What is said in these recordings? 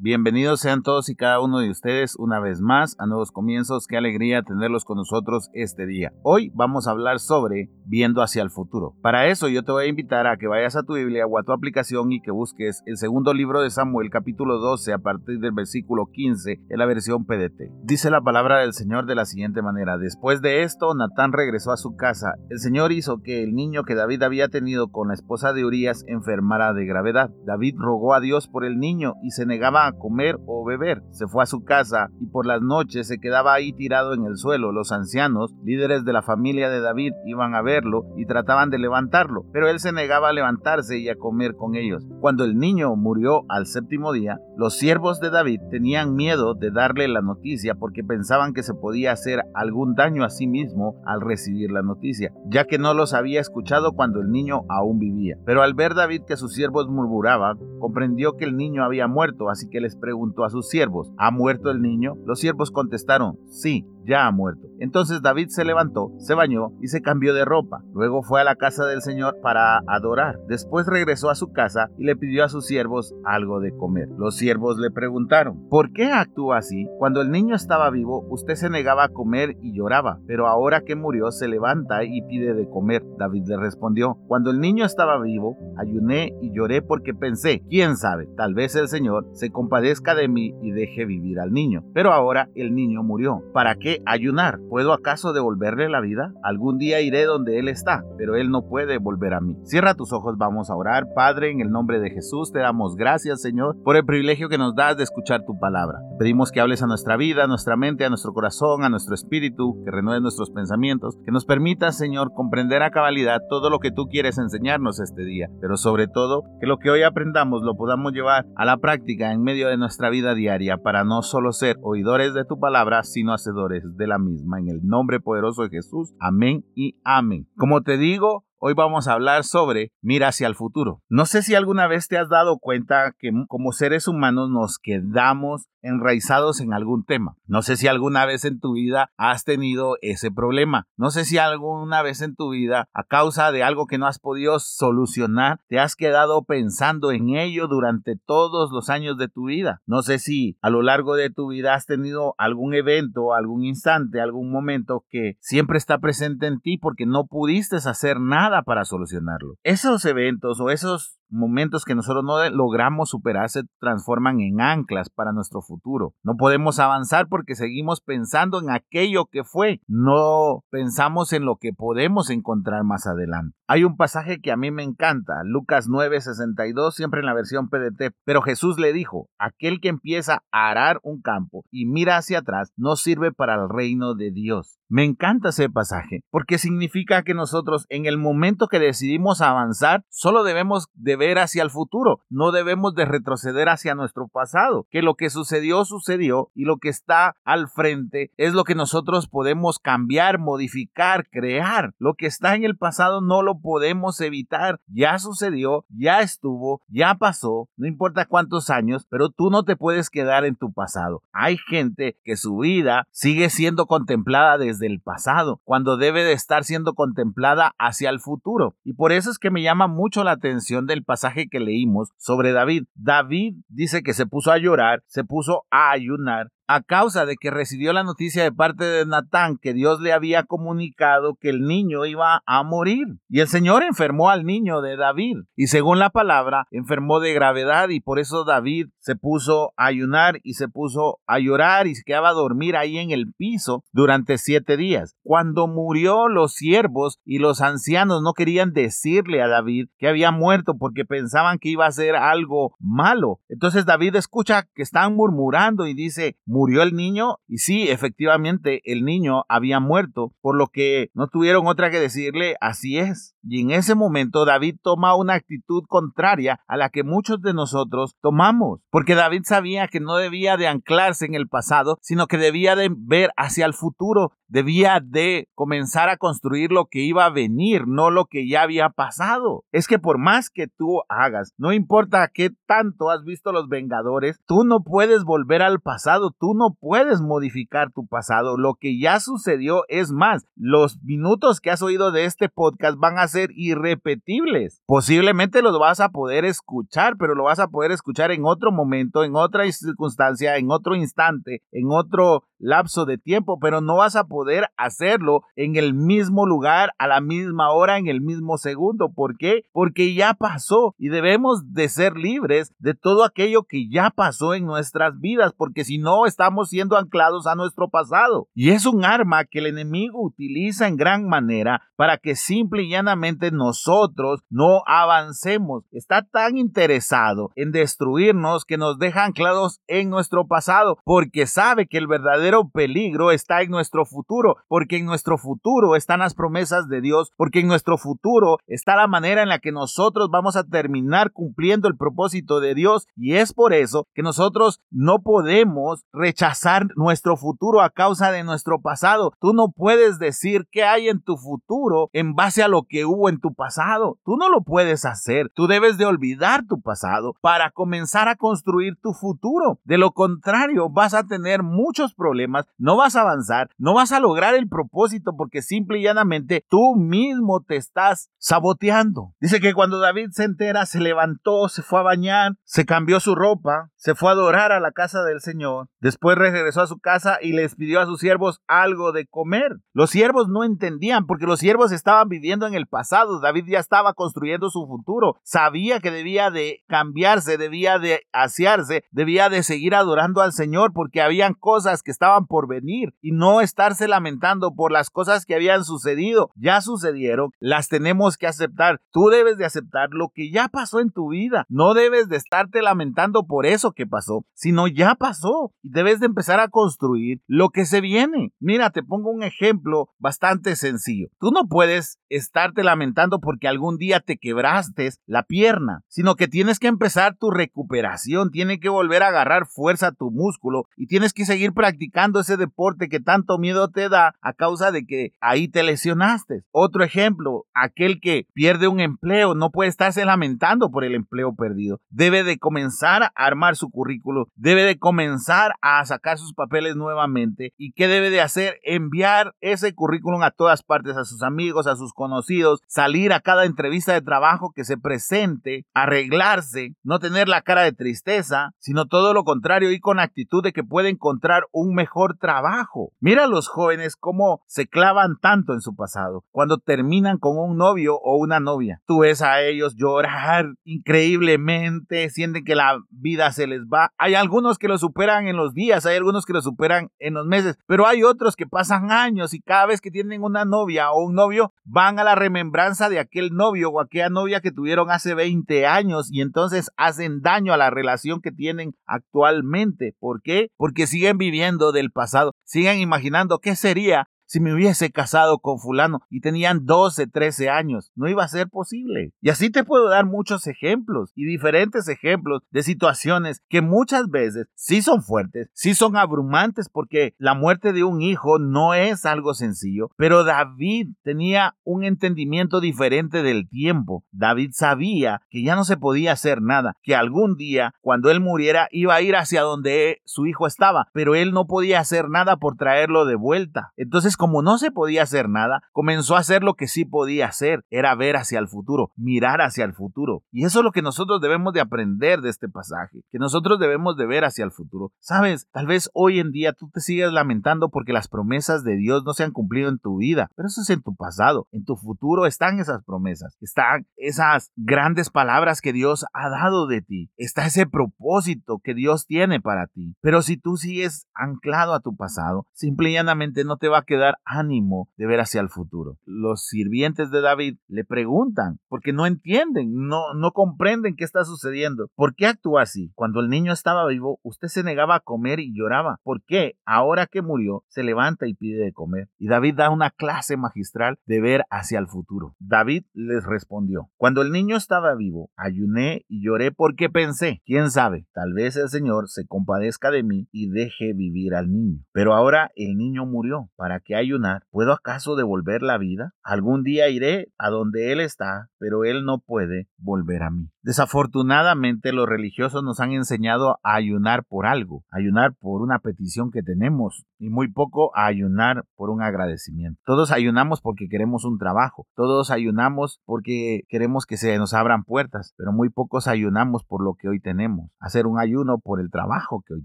Bienvenidos sean todos y cada uno de ustedes una vez más a Nuevos Comienzos. Qué alegría tenerlos con nosotros este día. Hoy vamos a hablar sobre viendo hacia el futuro. Para eso yo te voy a invitar a que vayas a tu Biblia o a tu aplicación y que busques el segundo libro de Samuel capítulo 12 a partir del versículo 15 en la versión PDT. Dice la palabra del Señor de la siguiente manera. Después de esto, Natán regresó a su casa. El Señor hizo que el niño que David había tenido con la esposa de Urias enfermara de gravedad. David rogó a Dios por el niño y se negaba comer o beber. Se fue a su casa y por las noches se quedaba ahí tirado en el suelo. Los ancianos, líderes de la familia de David, iban a verlo y trataban de levantarlo, pero él se negaba a levantarse y a comer con ellos. Cuando el niño murió al séptimo día, los siervos de David tenían miedo de darle la noticia porque pensaban que se podía hacer algún daño a sí mismo al recibir la noticia, ya que no los había escuchado cuando el niño aún vivía. Pero al ver David que sus siervos murmuraban, comprendió que el niño había muerto, así que les preguntó a sus siervos, ¿ha muerto el niño? Los siervos contestaron, sí, ya ha muerto. Entonces David se levantó, se bañó y se cambió de ropa. Luego fue a la casa del Señor para adorar. Después regresó a su casa y le pidió a sus siervos algo de comer. Los siervos le preguntaron, ¿por qué actúa así? Cuando el niño estaba vivo, usted se negaba a comer y lloraba, pero ahora que murió se levanta y pide de comer. David le respondió, cuando el niño estaba vivo, ayuné y lloré porque pensé, quién sabe, tal vez el Señor se compadezca de mí y deje vivir al niño. Pero ahora el niño murió. ¿Para qué ayunar? ¿Puedo acaso devolverle la vida? Algún día iré donde Él está, pero Él no puede volver a mí. Cierra tus ojos, vamos a orar. Padre, en el nombre de Jesús, te damos gracias, Señor, por el privilegio que nos das de escuchar tu palabra. Pedimos que hables a nuestra vida, a nuestra mente, a nuestro corazón, a nuestro espíritu, que renueves nuestros pensamientos, que nos permitas, Señor, comprender a cabalidad todo lo que tú quieres enseñarnos este día, pero sobre todo que lo que hoy aprendamos lo podamos llevar a la práctica en medio de nuestra vida diaria para no solo ser oidores de tu palabra, sino hacedores de la misma. En el nombre poderoso de Jesús. Amén y amén. Como te digo, Hoy vamos a hablar sobre mira hacia el futuro. No sé si alguna vez te has dado cuenta que como seres humanos nos quedamos enraizados en algún tema. No sé si alguna vez en tu vida has tenido ese problema. No sé si alguna vez en tu vida, a causa de algo que no has podido solucionar, te has quedado pensando en ello durante todos los años de tu vida. No sé si a lo largo de tu vida has tenido algún evento, algún instante, algún momento que siempre está presente en ti porque no pudiste hacer nada para solucionarlo. Esos eventos o esos momentos que nosotros no logramos superar se transforman en anclas para nuestro futuro. No podemos avanzar porque seguimos pensando en aquello que fue, no pensamos en lo que podemos encontrar más adelante. Hay un pasaje que a mí me encanta, Lucas 9:62, siempre en la versión PDT, pero Jesús le dijo, aquel que empieza a arar un campo y mira hacia atrás no sirve para el reino de Dios. Me encanta ese pasaje porque significa que nosotros en el momento que decidimos avanzar solo debemos de ver hacia el futuro, no debemos de retroceder hacia nuestro pasado, que lo que sucedió sucedió y lo que está al frente es lo que nosotros podemos cambiar, modificar, crear. Lo que está en el pasado no lo podemos evitar, ya sucedió, ya estuvo, ya pasó, no importa cuántos años, pero tú no te puedes quedar en tu pasado. Hay gente que su vida sigue siendo contemplada desde el pasado, cuando debe de estar siendo contemplada hacia el futuro. Y por eso es que me llama mucho la atención del pasaje que leímos sobre David. David dice que se puso a llorar, se puso a ayunar a causa de que recibió la noticia de parte de Natán que Dios le había comunicado que el niño iba a morir. Y el Señor enfermó al niño de David. Y según la palabra, enfermó de gravedad y por eso David se puso a ayunar y se puso a llorar y se quedaba a dormir ahí en el piso durante siete días. Cuando murió, los siervos y los ancianos no querían decirle a David que había muerto porque pensaban que iba a ser algo malo. Entonces David escucha que están murmurando y dice, murió el niño y sí, efectivamente, el niño había muerto, por lo que no tuvieron otra que decirle, así es, Y en ese momento David toma una actitud contraria a la que muchos de nosotros tomamos, porque David sabía que no debía de anclarse en el pasado, sino que debía de ver hacia el futuro, debía de comenzar a construir lo que iba a venir, no lo que ya había pasado. Es que por más que tú hagas, no importa qué tanto has visto los Vengadores, tú no puedes volver al pasado, tú no puedes modificar tu pasado. Lo que ya sucedió es más, los minutos que has oído de este podcast van a ser irrepetibles. Posiblemente los vas a poder escuchar, pero lo vas a poder escuchar en otro momento, en otra circunstancia, en otro instante, en otro lapso de tiempo, pero no vas a poder hacerlo en el mismo lugar, a la misma hora, en el mismo segundo. ¿Por qué? Porque ya pasó y debemos de ser libres de todo aquello que ya pasó en nuestras vidas, porque si no estamos siendo anclados a nuestro pasado. Y es un arma que el enemigo utiliza en gran manera para que simple y llanamente nosotros no avancemos. Está tan interesado en destruirnos que nos deja anclados en nuestro pasado, porque sabe que el verdadero peligro está en nuestro futuro, porque en nuestro futuro están las promesas de Dios, porque en nuestro futuro está la manera en la que nosotros vamos a terminar cumpliendo el propósito de Dios y es por eso que nosotros no podemos rechazar nuestro futuro a causa de nuestro pasado. Tú no puedes decir qué hay en tu futuro en base a lo que hubo en tu pasado. Tú no lo puedes hacer. Tú debes de olvidar tu pasado para comenzar a construir tu futuro. De lo contrario, vas a tener muchos problemas no vas a avanzar, no vas a lograr el propósito porque simple y llanamente tú mismo te estás saboteando. Dice que cuando David se entera, se levantó, se fue a bañar, se cambió su ropa, se fue a adorar a la casa del Señor. Después regresó a su casa y les pidió a sus siervos algo de comer. Los siervos no entendían porque los siervos estaban viviendo en el pasado. David ya estaba construyendo su futuro. Sabía que debía de cambiarse, debía de asearse, debía de seguir adorando al Señor porque habían cosas que estaban por venir y no estarse lamentando por las cosas que habían sucedido. Ya sucedieron, las tenemos que aceptar. Tú debes de aceptar lo que ya pasó en tu vida. No debes de estarte lamentando por eso que pasó, sino ya pasó y debes de empezar a construir lo que se viene. Mira, te pongo un ejemplo bastante sencillo. Tú no puedes estarte lamentando porque algún día te quebraste la pierna, sino que tienes que empezar tu recuperación, tiene que volver a agarrar fuerza a tu músculo y tienes que seguir practicando ese deporte que tanto miedo te da a causa de que ahí te lesionaste. Otro ejemplo, aquel que pierde un empleo no puede estarse lamentando por el empleo perdido. Debe de comenzar a armar su currículo, debe de comenzar a sacar sus papeles nuevamente. ¿Y qué debe de hacer? Enviar ese currículum a todas partes, a sus amigos, a sus conocidos, salir a cada entrevista de trabajo que se presente, arreglarse, no tener la cara de tristeza, sino todo lo contrario, y con actitud de que puede encontrar un mejor mejor trabajo. Mira a los jóvenes cómo se clavan tanto en su pasado cuando terminan con un novio o una novia. Tú ves a ellos llorar increíblemente, sienten que la vida se les va. Hay algunos que lo superan en los días, hay algunos que lo superan en los meses, pero hay otros que pasan años y cada vez que tienen una novia o un novio van a la remembranza de aquel novio o aquella novia que tuvieron hace 20 años y entonces hacen daño a la relación que tienen actualmente. ¿Por qué? Porque siguen viviendo del pasado. Sigan imaginando qué sería si me hubiese casado con fulano y tenían 12, 13 años. No iba a ser posible. Y así te puedo dar muchos ejemplos y diferentes ejemplos de situaciones que muchas veces sí son fuertes, sí son abrumantes porque la muerte de un hijo no es algo sencillo, pero David tenía un entendimiento diferente del tiempo. David sabía que ya no se podía hacer nada, que algún día cuando él muriera iba a ir hacia donde su hijo estaba, pero él no podía hacer nada por traerlo de vuelta. Entonces como no se podía hacer nada, comenzó a hacer lo que sí podía hacer, era ver hacia el futuro, mirar hacia el futuro. Y eso es lo que nosotros debemos de aprender de este pasaje, que nosotros debemos de ver hacia el futuro. Sabes, tal vez hoy en día tú te sigues lamentando porque las promesas de Dios no se han cumplido en tu vida, pero eso es en tu pasado, en tu futuro están esas promesas, están esas grandes palabras que Dios ha dado de ti, está ese propósito que Dios tiene para ti. Pero si tú sigues anclado a tu pasado, simple y llanamente no te va a quedar ánimo de ver hacia el futuro. Los sirvientes de David le preguntan porque no entienden, no, no comprenden qué está sucediendo. ¿Por qué actúa así? Cuando el niño estaba vivo, usted se negaba a comer y lloraba. ¿Por qué? Ahora que murió, se levanta y pide de comer. Y David da una clase magistral de ver hacia el futuro. David les respondió, cuando el niño estaba vivo, ayuné y lloré porque pensé, quién sabe, tal vez el Señor se compadezca de mí y deje vivir al niño. Pero ahora el niño murió. ¿Para qué ayunar? ¿Puedo acaso devolver la vida? Algún día iré a donde Él está, pero Él no puede volver a mí. Desafortunadamente los religiosos nos han enseñado a ayunar por algo, ayunar por una petición que tenemos y muy poco a ayunar por un agradecimiento. Todos ayunamos porque queremos un trabajo, todos ayunamos porque queremos que se nos abran puertas, pero muy pocos ayunamos por lo que hoy tenemos. Hacer un ayuno por el trabajo que hoy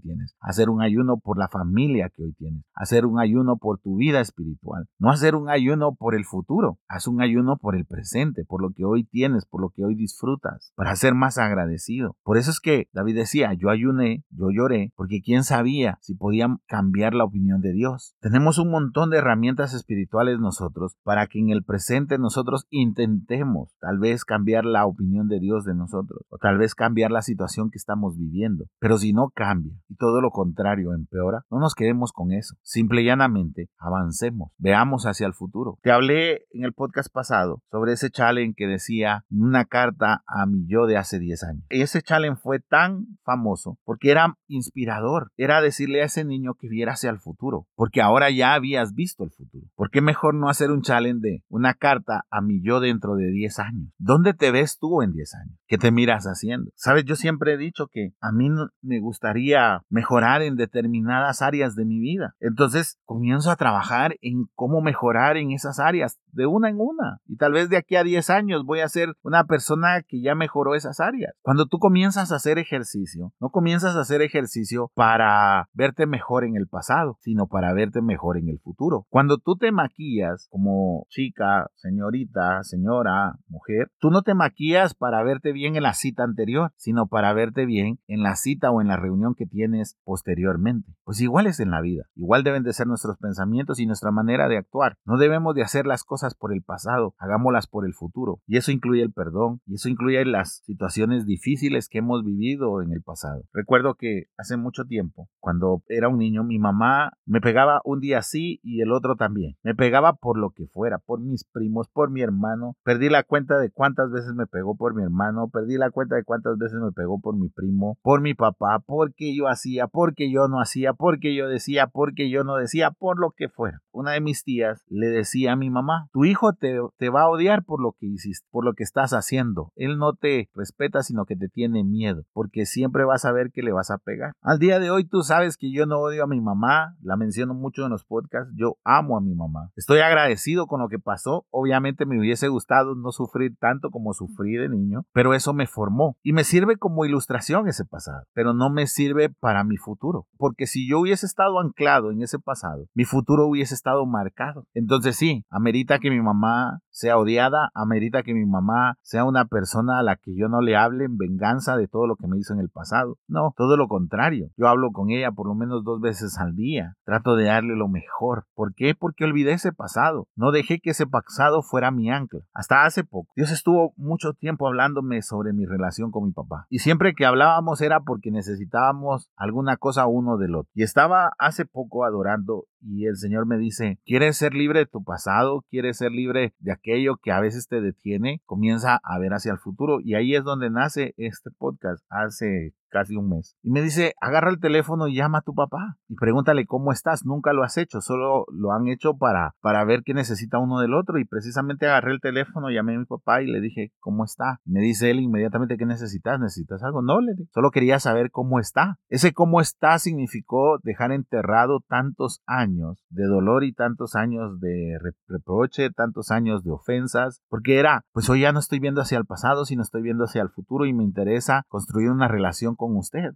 tienes, hacer un ayuno por la familia que hoy tienes, hacer un ayuno por tu vida espiritual, no hacer un ayuno por el futuro, haz un ayuno por el presente, por lo que hoy tienes, por lo que hoy disfrutas, ser más agradecido. Por eso es que David decía, yo ayuné, yo lloré, porque quién sabía si podían cambiar la opinión de Dios. Tenemos un montón de herramientas espirituales nosotros para que en el presente nosotros intentemos tal vez cambiar la opinión de Dios de nosotros o tal vez cambiar la situación que estamos viviendo. Pero si no cambia y todo lo contrario empeora, no nos quedemos con eso. Simple y llanamente avancemos, veamos hacia el futuro. Te hablé en el podcast pasado sobre ese challenge que decía una carta a mi yo de hace 10 años. Ese challenge fue tan famoso porque era inspirador, era decirle a ese niño que viera hacia el futuro, porque ahora ya habías visto el futuro. ¿Por qué mejor no hacer un challenge de una carta a mi yo dentro de 10 años? ¿Dónde te ves tú en 10 años? ¿Qué te miras haciendo? Sabes, yo siempre he dicho que a mí me gustaría mejorar en determinadas áreas de mi vida. Entonces comienzo a trabajar en cómo mejorar en esas áreas de una en una. Y tal vez de aquí a 10 años voy a ser una persona que ya mejoró esas áreas. Cuando tú comienzas a hacer ejercicio, no comienzas a hacer ejercicio para verte mejor en el pasado, sino para verte mejor en el futuro. Cuando tú te maquillas como chica, señorita, señora, mujer, tú no te maquillas para verte bien en la cita anterior, sino para verte bien en la cita o en la reunión que tienes posteriormente. Pues igual es en la vida. Igual deben de ser nuestros pensamientos y nuestra manera de actuar. No debemos de hacer las cosas por el pasado, hagámoslas por el futuro. Y eso incluye el perdón, y eso incluye las situaciones difíciles que hemos vivido en el pasado. Recuerdo que hace mucho tiempo, cuando era un niño, mi mamá me pegaba un día así y el otro también. Me pegaba por lo que fuera, por mis primos, por mi hermano. Perdí la cuenta de cuántas veces me pegó por mi hermano, perdí la cuenta de cuántas veces me pegó por mi primo, por mi papá, porque yo hacía, porque yo no hacía, porque yo decía, porque yo no decía, por lo que fuera. Una de mis tías le decía a mi mamá, tu hijo te, te, va a odiar por lo que hiciste, por lo que estás haciendo. Él no te respeta, sino que te tiene miedo, porque siempre vas a ver que le vas a pegar. Al día de hoy tú sabes que yo no odio a mi mamá, la menciono mucho en los podcasts, yo amo a mi mamá. Estoy agradecido con lo que pasó. Obviamente me hubiese gustado no sufrir tanto como sufrí de niño, pero eso me formó y me sirve como ilustración ese pasado, pero no me sirve para mi futuro, porque si yo hubiese estado anclado en ese pasado, mi futuro hubiese estado marcado. Entonces sí, amerita que mi mamá sea odiada, amerita que mi mamá sea una persona a la que yo no le hable en venganza de todo lo que me hizo en el pasado. No, todo lo contrario. Yo hablo con ella por lo menos dos veces al día. Trato de darle lo mejor. ¿Por qué? Porque olvidé ese pasado. No dejé que ese pasado fuera mi ancla. Hasta hace poco. Dios estuvo mucho tiempo hablándome sobre mi relación con mi papá. Y siempre que hablábamos era porque necesitábamos alguna cosa uno del otro. Y estaba hace poco adorando y el Señor me dice, ¿quieres ser libre de tu pasado? ¿Quieres ser libre de aquello que a veces te detiene? Comienza a ver hacia el futuro y ahí es donde nace este podcast hace casi un mes. Y me dice, agarra el teléfono y llama a tu papá y pregúntale cómo estás. Nunca lo has hecho, solo lo han hecho para, para ver qué necesita uno del otro. Y precisamente agarré el teléfono, llamé a mi papá y le dije, ¿cómo está? Me dice él inmediatamente, ¿qué necesitas? ¿Necesitas algo? No, le dije, solo quería saber cómo está. Ese cómo está significó dejar enterrado tantos años de dolor y tantos años de reproche, tantos años de ofensas, porque era, pues hoy ya no estoy viendo hacia el pasado, sino estoy viendo hacia el futuro y me interesa construir una relación con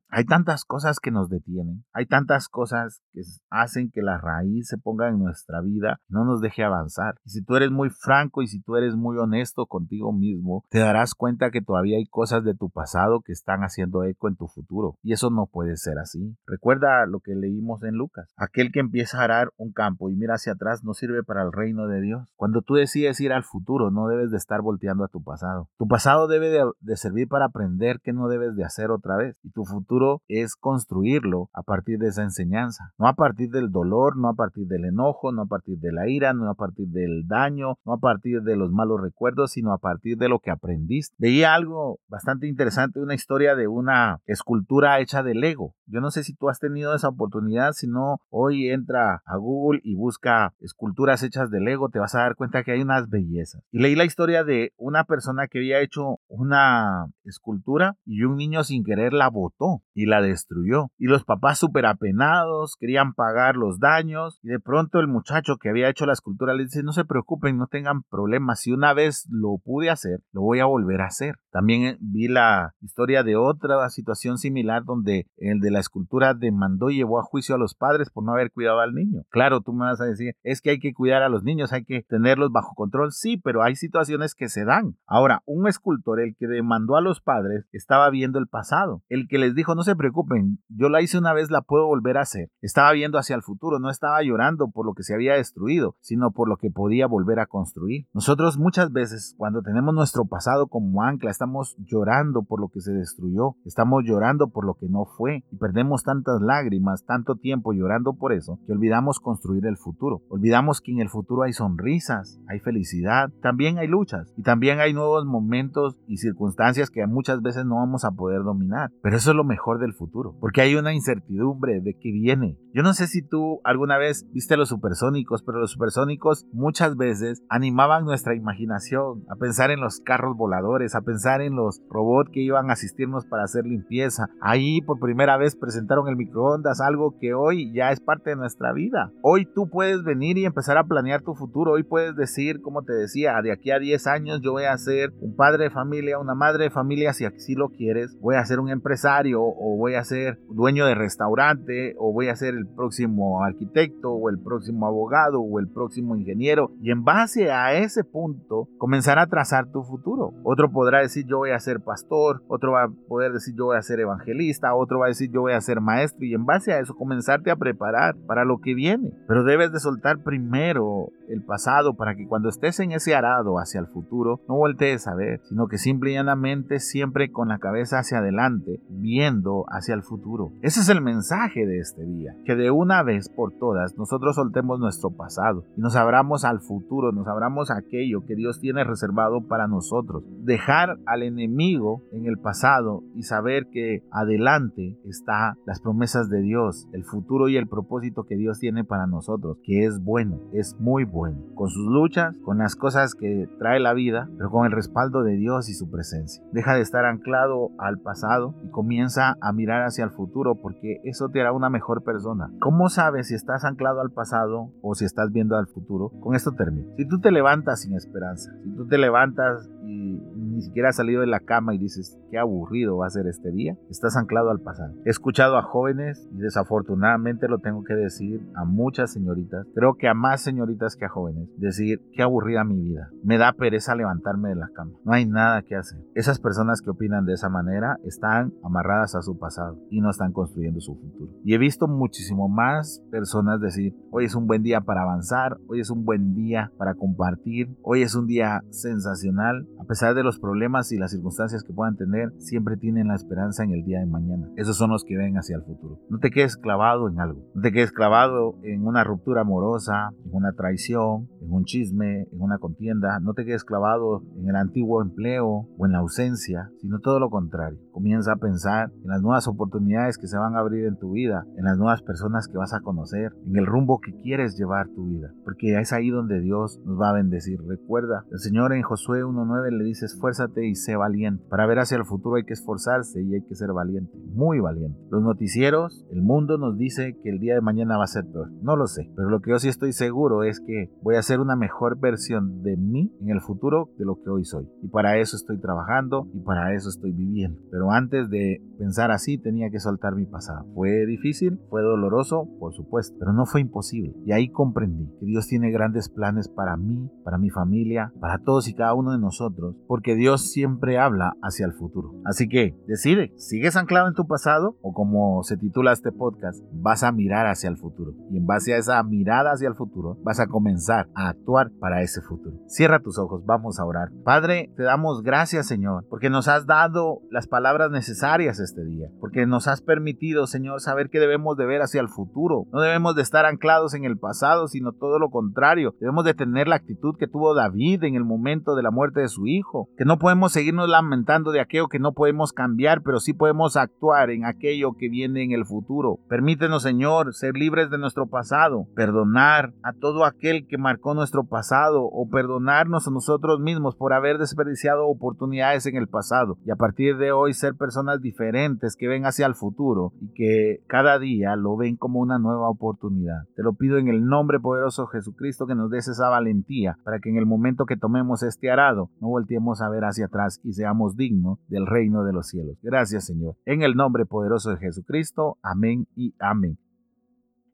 Hay tantas cosas que nos detienen, hay tantas cosas que hacen que la raíz se ponga en nuestra vida, no nos deje avanzar. Y si tú eres muy franco y si tú eres muy honesto contigo mismo, te darás cuenta que todavía hay cosas de tu pasado que están haciendo eco en tu futuro. Y eso no puede ser así. Recuerda lo que leímos en Lucas. Aquel que empieza a arar un campo y mira hacia atrás no sirve para el reino de Dios. Cuando tú decides ir al futuro, no debes de estar volteando a tu pasado. Tu pasado debe de, de servir para aprender qué no debes de hacer otra vez. Y tu futuro es construirlo a partir de esa enseñanza. No a partir del dolor, no a partir del enojo, no a partir de la ira, no a partir del daño, no a partir de los malos recuerdos, sino a partir de lo que aprendiste. Veía algo bastante interesante, una historia de una escultura hecha de Lego. Yo no sé si tú has tenido esa oportunidad, si no, hoy entra a Google y busca esculturas hechas de Lego, te vas a dar cuenta que hay unas bellezas. Y leí la historia de una persona que había hecho una escultura y un niño sin querer la botó y la destruyó. Y los papás súper apenados querían pagar los daños y de pronto el muchacho que había hecho la escultura le dice, no se preocupen, no tengan problemas, si una vez lo pude hacer, lo voy a volver a hacer. También eh, vi la historia de otra situación similar donde el de la escultura demandó y llevó a juicio a los padres por no haber cuidado al niño. Claro, tú me vas a decir, es que hay que cuidar a los niños, hay que tenerlos bajo control. Sí, pero hay situaciones que se dan. Ahora, un escultor, el que demandó a los padres, estaba viendo el pasado. El que les dijo, no se preocupen, yo la hice una vez, la puedo volver a hacer. Estaba viendo hacia el futuro, no estaba llorando por lo que se había destruido, sino por lo que podía volver a construir. Nosotros muchas veces, cuando tenemos nuestro pasado como ancla, estamos llorando por lo que se destruyó, estamos llorando por lo que no fue y perdemos tantas lágrimas, tanto tiempo llorando por eso, que olvidamos construir el futuro. Olvidamos que en el futuro hay sonrisas, hay felicidad, también hay luchas y también hay nuevos momentos y circunstancias que muchas veces no vamos a poder dominar. Pero eso es lo mejor del futuro, porque hay una incertidumbre de que viene. Yo no sé si tú alguna vez viste los supersónicos, pero los supersónicos muchas veces animaban nuestra imaginación a pensar en los carros voladores, a pensar en los robots que iban a asistirnos para hacer limpieza. Ahí por primera vez presentaron el microondas, algo que hoy ya es parte de nuestra vida. Hoy tú puedes venir y empezar a planear tu futuro. Hoy puedes decir, como te decía, de aquí a 10 años yo voy a ser un padre de familia, una madre de familia, si así lo quieres. Voy a ser un empresario o voy a ser dueño de restaurante o voy a ser el próximo arquitecto o el próximo abogado o el próximo ingeniero. Y en base a ese punto, comenzar a trazar tu futuro. Otro podrá decir yo voy a ser pastor, otro va a poder decir yo voy a ser evangelista, otro va a decir yo voy a ser maestro y en base a eso comenzarte a preparar para lo que viene. Pero debes de soltar primero el pasado para que cuando estés en ese arado hacia el futuro no voltees a ver, sino que simple y llanamente siempre con la cabeza hacia adelante, viendo hacia el futuro. Ese es el mensaje de este día, que de una vez por todas nosotros soltemos nuestro pasado y nos abramos al futuro, nos abramos a aquello que Dios tiene reservado para nosotros. Dejar al enemigo en el pasado y saber que adelante está las promesas de Dios, el futuro y el propósito que Dios tiene para nosotros, que es bueno, es muy bueno, con sus luchas, con las cosas que trae la vida, pero con el respaldo de Dios y su presencia. Deja de estar anclado al pasado y comienza a mirar hacia el futuro porque eso te hará una mejor persona. ¿Cómo sabes si estás anclado al pasado o si estás viendo al futuro? Con esto termino. Si tú te levantas sin esperanza, si tú te levantas y ni siquiera has salido de la cama y dices, qué aburrido va a ser este día, estás anclado al pasado. He escuchado a jóvenes y desafortunadamente lo tengo que decir a muchas señoritas, creo que a más señoritas que a jóvenes, decir, qué aburrida mi vida, me da pereza levantarme de la cama, no hay nada que hacer. Esas personas que opinan de esa manera están amarradas a su pasado y no están construyendo su futuro. Y he visto muchísimo más personas decir, hoy es un buen día para avanzar, hoy es un buen día para compartir, hoy es un día sensacional, a pesar de los problemas y las circunstancias que puedan tener, siempre tienen la esperanza en el día de mañana. Esos son los que ven hacia el futuro. No te quedes clavado en algo, no te quedes clavado en una ruptura amorosa, en una traición, en un chisme, en una contienda, no te quedes clavado en el antiguo empleo o en la ausencia, sino todo lo contrario. Comienza a pensar en las nuevas oportunidades que se van a abrir en tu vida, en las nuevas personas que vas a conocer, en el rumbo que quieres llevar tu vida, porque es ahí donde Dios nos va a bendecir. Recuerda, el Señor en Josué 1.9 le dice, esfuerza esfuérzate y sé valiente. Para ver hacia el futuro hay que esforzarse y hay que ser valiente, muy valiente. Los noticieros, el mundo nos dice que el día de mañana va a ser peor. No lo sé, pero lo que yo sí estoy seguro es que voy a ser una mejor versión de mí en el futuro de lo que hoy soy. Y para eso estoy trabajando y para eso estoy viviendo. Pero antes de pensar así tenía que soltar mi pasado. Fue difícil, fue doloroso, por supuesto, pero no fue imposible. Y ahí comprendí que Dios tiene grandes planes para mí, para mi familia, para todos y cada uno de nosotros, porque Dios siempre habla hacia el futuro. Así que decide, ¿sigues anclado en tu pasado o como se titula este podcast, vas a mirar hacia el futuro? Y en base a esa mirada hacia el futuro, vas a comenzar a actuar para ese futuro. Cierra tus ojos, vamos a orar. Padre, te damos gracias, Señor, porque nos has dado las palabras necesarias este día, porque nos has permitido, Señor, saber que debemos de ver hacia el futuro. No debemos de estar anclados en el pasado, sino todo lo contrario. Debemos de tener la actitud que tuvo David en el momento de la muerte de su hijo, que no podemos seguirnos lamentando de aquello que no podemos cambiar, pero sí podemos actuar en aquello que viene en el futuro. Permítenos, Señor, ser libres de nuestro pasado, perdonar a todo aquel que marcó nuestro pasado o perdonarnos a nosotros mismos por haber desperdiciado oportunidades en el pasado y a partir de hoy ser personas diferentes que ven hacia el futuro y que cada día lo ven como una nueva oportunidad. Te lo pido en el nombre poderoso de Jesucristo que nos des esa valentía para que en el momento que tomemos este arado no volteemos a ver hacia atrás y seamos dignos del reino de los cielos. Gracias Señor. En el nombre poderoso de Jesucristo. Amén y amén.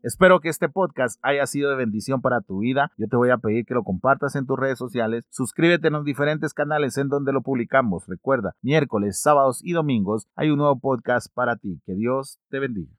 Espero que este podcast haya sido de bendición para tu vida. Yo te voy a pedir que lo compartas en tus redes sociales. Suscríbete en los diferentes canales en donde lo publicamos. Recuerda, miércoles, sábados y domingos hay un nuevo podcast para ti. Que Dios te bendiga.